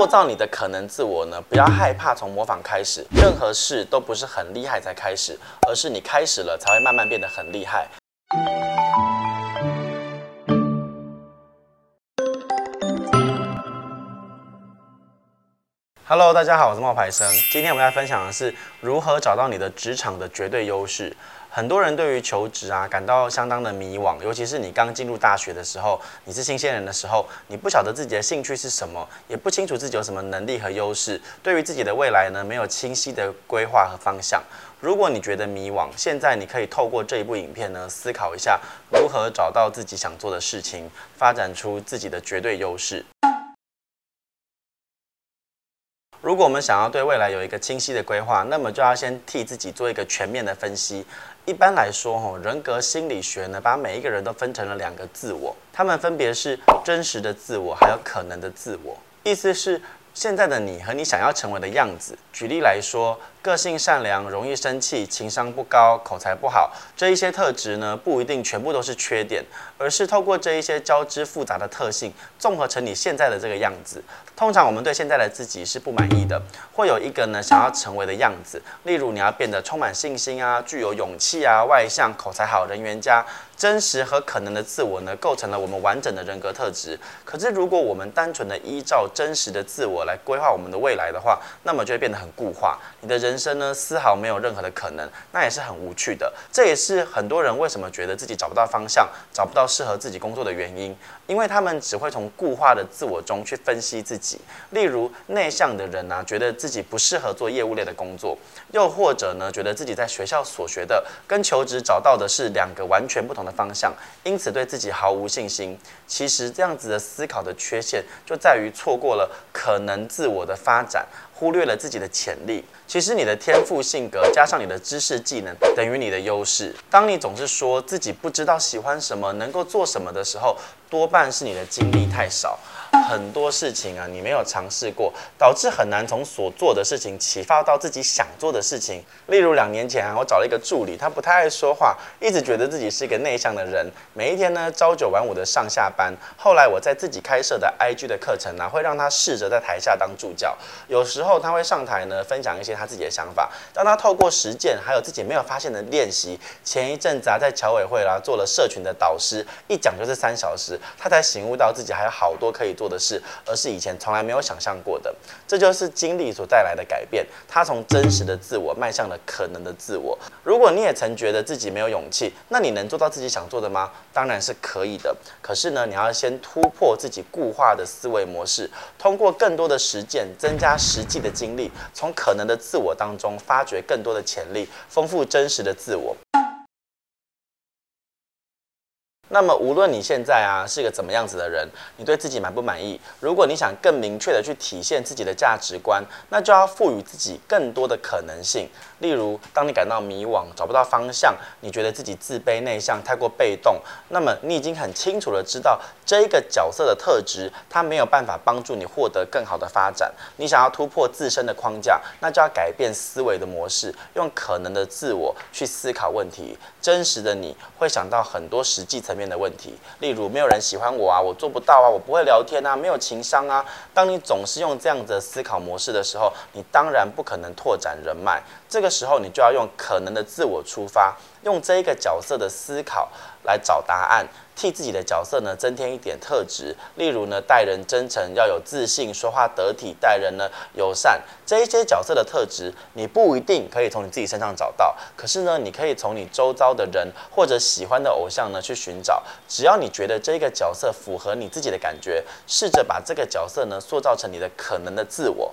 塑造你的可能自我呢，不要害怕从模仿开始，任何事都不是很厉害才开始，而是你开始了才会慢慢变得很厉害。Hello，大家好，我是冒牌生。今天我们要分享的是如何找到你的职场的绝对优势。很多人对于求职啊感到相当的迷惘，尤其是你刚进入大学的时候，你是新鲜人的时候，你不晓得自己的兴趣是什么，也不清楚自己有什么能力和优势，对于自己的未来呢没有清晰的规划和方向。如果你觉得迷惘，现在你可以透过这一部影片呢思考一下如何找到自己想做的事情，发展出自己的绝对优势。如果我们想要对未来有一个清晰的规划，那么就要先替自己做一个全面的分析。一般来说，哈人格心理学呢，把每一个人都分成了两个自我，他们分别是真实的自我，还有可能的自我。意思是现在的你和你想要成为的样子。举例来说，个性善良、容易生气、情商不高、口才不好，这一些特质呢，不一定全部都是缺点，而是透过这一些交织复杂的特性，综合成你现在的这个样子。通常我们对现在的自己是不满意的，会有一个呢想要成为的样子，例如你要变得充满信心啊，具有勇气啊，外向、口才好、人缘佳，真实和可能的自我呢，构成了我们完整的人格特质。可是如果我们单纯的依照真实的自我来规划我们的未来的话，那么就会变得很固化，你的人生呢丝毫没有任何的可能，那也是很无趣的。这也是很多人为什么觉得自己找不到方向，找不到适合自己工作的原因，因为他们只会从固化的自我中去分析自己。例如内向的人啊，觉得自己不适合做业务类的工作，又或者呢，觉得自己在学校所学的跟求职找到的是两个完全不同的方向，因此对自己毫无信心。其实这样子的思考的缺陷，就在于错过了可能自我的发展，忽略了自己的潜力。其实你的天赋性格加上你的知识技能，等于你的优势。当你总是说自己不知道喜欢什么，能够做什么的时候，多半是你的经历太少。很多事情啊，你没有尝试过，导致很难从所做的事情启发到自己想做的事情。例如两年前啊，我找了一个助理，他不太爱说话，一直觉得自己是一个内向的人，每一天呢朝九晚五的上下班。后来我在自己开设的 IG 的课程呢，会让他试着在台下当助教，有时候他会上台呢分享一些他自己的想法。当他透过实践，还有自己没有发现的练习，前一阵子啊在侨委会啦做了社群的导师，一讲就是三小时，他才醒悟到自己还有好多可以做的事，而是以前从来没有想象过的。这就是经历所带来的改变。他从真实的自我迈向了可能的自我。如果你也曾觉得自己没有勇气，那你能做到自己想做的吗？当然是可以的。可是呢，你要先突破自己固化的思维模式，通过更多的实践，增加实际的经历，从可能的自我当中发掘更多的潜力，丰富真实的自我。那么，无论你现在啊是一个怎么样子的人，你对自己满不满意？如果你想更明确的去体现自己的价值观，那就要赋予自己更多的可能性。例如，当你感到迷惘、找不到方向，你觉得自己自卑内向、太过被动，那么你已经很清楚的知道这一个角色的特质，它没有办法帮助你获得更好的发展。你想要突破自身的框架，那就要改变思维的模式，用可能的自我去思考问题。真实的你会想到很多实际层面的问题，例如没有人喜欢我啊，我做不到啊，我不会聊天啊，没有情商啊。当你总是用这样子的思考模式的时候，你当然不可能拓展人脉。这个时候，你就要用可能的自我出发，用这一个角色的思考来找答案，替自己的角色呢增添一点特质。例如呢，待人真诚，要有自信，说话得体，待人呢友善。这一些角色的特质，你不一定可以从你自己身上找到，可是呢，你可以从你周遭的人或者喜欢的偶像呢去寻找。只要你觉得这个角色符合你自己的感觉，试着把这个角色呢塑造成你的可能的自我。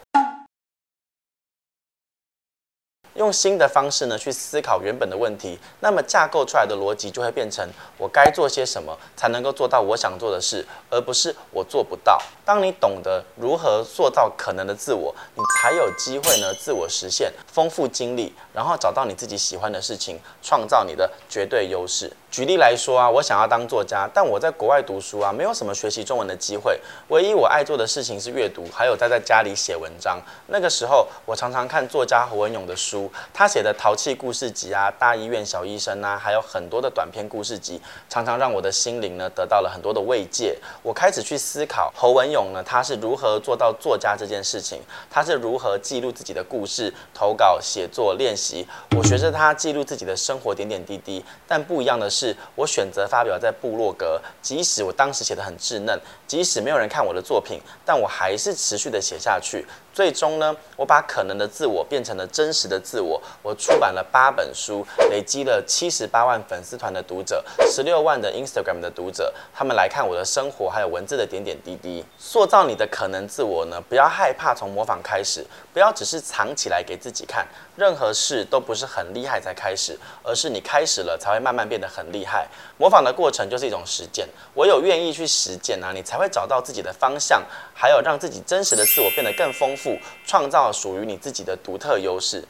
用新的方式呢去思考原本的问题，那么架构出来的逻辑就会变成我该做些什么才能够做到我想做的事，而不是我做不到。当你懂得如何塑造可能的自我，你才有机会呢自我实现，丰富经历，然后找到你自己喜欢的事情，创造你的绝对优势。举例来说啊，我想要当作家，但我在国外读书啊，没有什么学习中文的机会。唯一我爱做的事情是阅读，还有待在家里写文章。那个时候，我常常看作家侯文咏的书，他写的淘气故事集啊、大医院小医生啊，还有很多的短篇故事集，常常让我的心灵呢得到了很多的慰藉。我开始去思考侯文咏呢，他是如何做到作家这件事情，他是如何记录自己的故事、投稿、写作、练习。我学着他记录自己的生活点点滴滴，但不一样的是。我选择发表在部落格，即使我当时写的很稚嫩，即使没有人看我的作品，但我还是持续的写下去。最终呢，我把可能的自我变成了真实的自我。我出版了八本书，累积了七十八万粉丝团的读者，十六万的 Instagram 的读者，他们来看我的生活，还有文字的点点滴滴。塑造你的可能自我呢，不要害怕从模仿开始，不要只是藏起来给自己看。任何事都不是很厉害才开始，而是你开始了才会慢慢变得很厉害。模仿的过程就是一种实践，唯有愿意去实践啊，你才会找到自己的方向，还有让自己真实的自我变得更丰富。创造属于你自己的独特优势。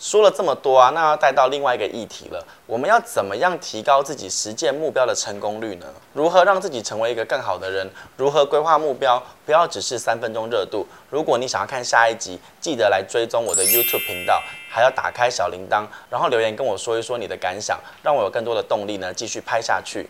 说了这么多啊，那要带到另外一个议题了。我们要怎么样提高自己实践目标的成功率呢？如何让自己成为一个更好的人？如何规划目标？不要只是三分钟热度。如果你想要看下一集，记得来追踪我的 YouTube 频道，还要打开小铃铛，然后留言跟我说一说你的感想，让我有更多的动力呢，继续拍下去。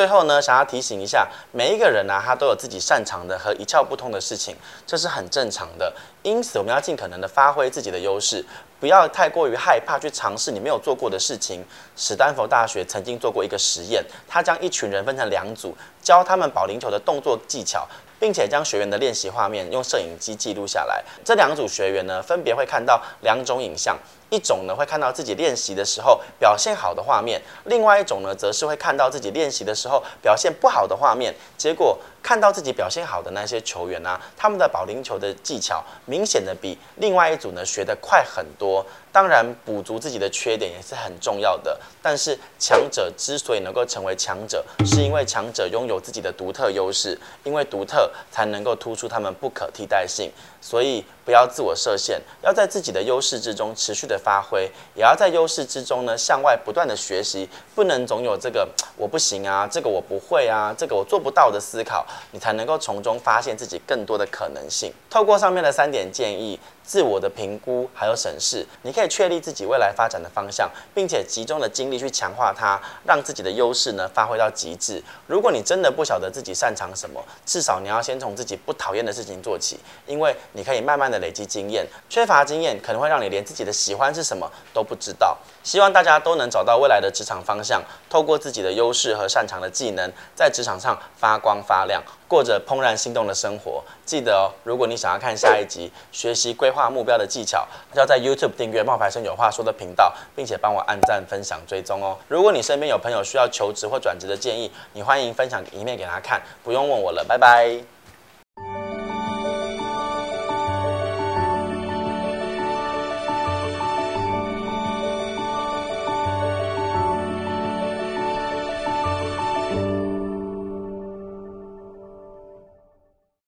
最后呢，想要提醒一下每一个人啊，他都有自己擅长的和一窍不通的事情，这是很正常的。因此，我们要尽可能的发挥自己的优势，不要太过于害怕去尝试你没有做过的事情。史丹佛大学曾经做过一个实验，他将一群人分成两组，教他们保龄球的动作技巧，并且将学员的练习画面用摄影机记录下来。这两组学员呢，分别会看到两种影像。一种呢，会看到自己练习的时候表现好的画面，另外一种呢，则是会看到自己练习的时候表现不好的画面。结果看到自己表现好的那些球员啊，他们的保龄球的技巧明显的比另外一组呢学得快很多。当然，补足自己的缺点也是很重要的。但是，强者之所以能够成为强者，是因为强者拥有自己的独特优势，因为独特才能够突出他们不可替代性。所以，不要自我设限，要在自己的优势之中持续的发挥，也要在优势之中呢向外不断的学习，不能总有这个我不行啊，这个我不会啊，这个我做不到的思考，你才能够从中发现自己更多的可能性。透过上面的三点建议。自我的评估还有审视，你可以确立自己未来发展的方向，并且集中的精力去强化它，让自己的优势呢发挥到极致。如果你真的不晓得自己擅长什么，至少你要先从自己不讨厌的事情做起，因为你可以慢慢的累积经验。缺乏经验可能会让你连自己的喜欢是什么都不知道。希望大家都能找到未来的职场方向，透过自己的优势和擅长的技能，在职场上发光发亮。过着怦然心动的生活。记得哦，如果你想要看下一集学习规划目标的技巧，要在 YouTube 订阅冒牌生有话说的频道，并且帮我按赞、分享、追踪哦。如果你身边有朋友需要求职或转职的建议，你欢迎分享一面给他看，不用问我了，拜拜。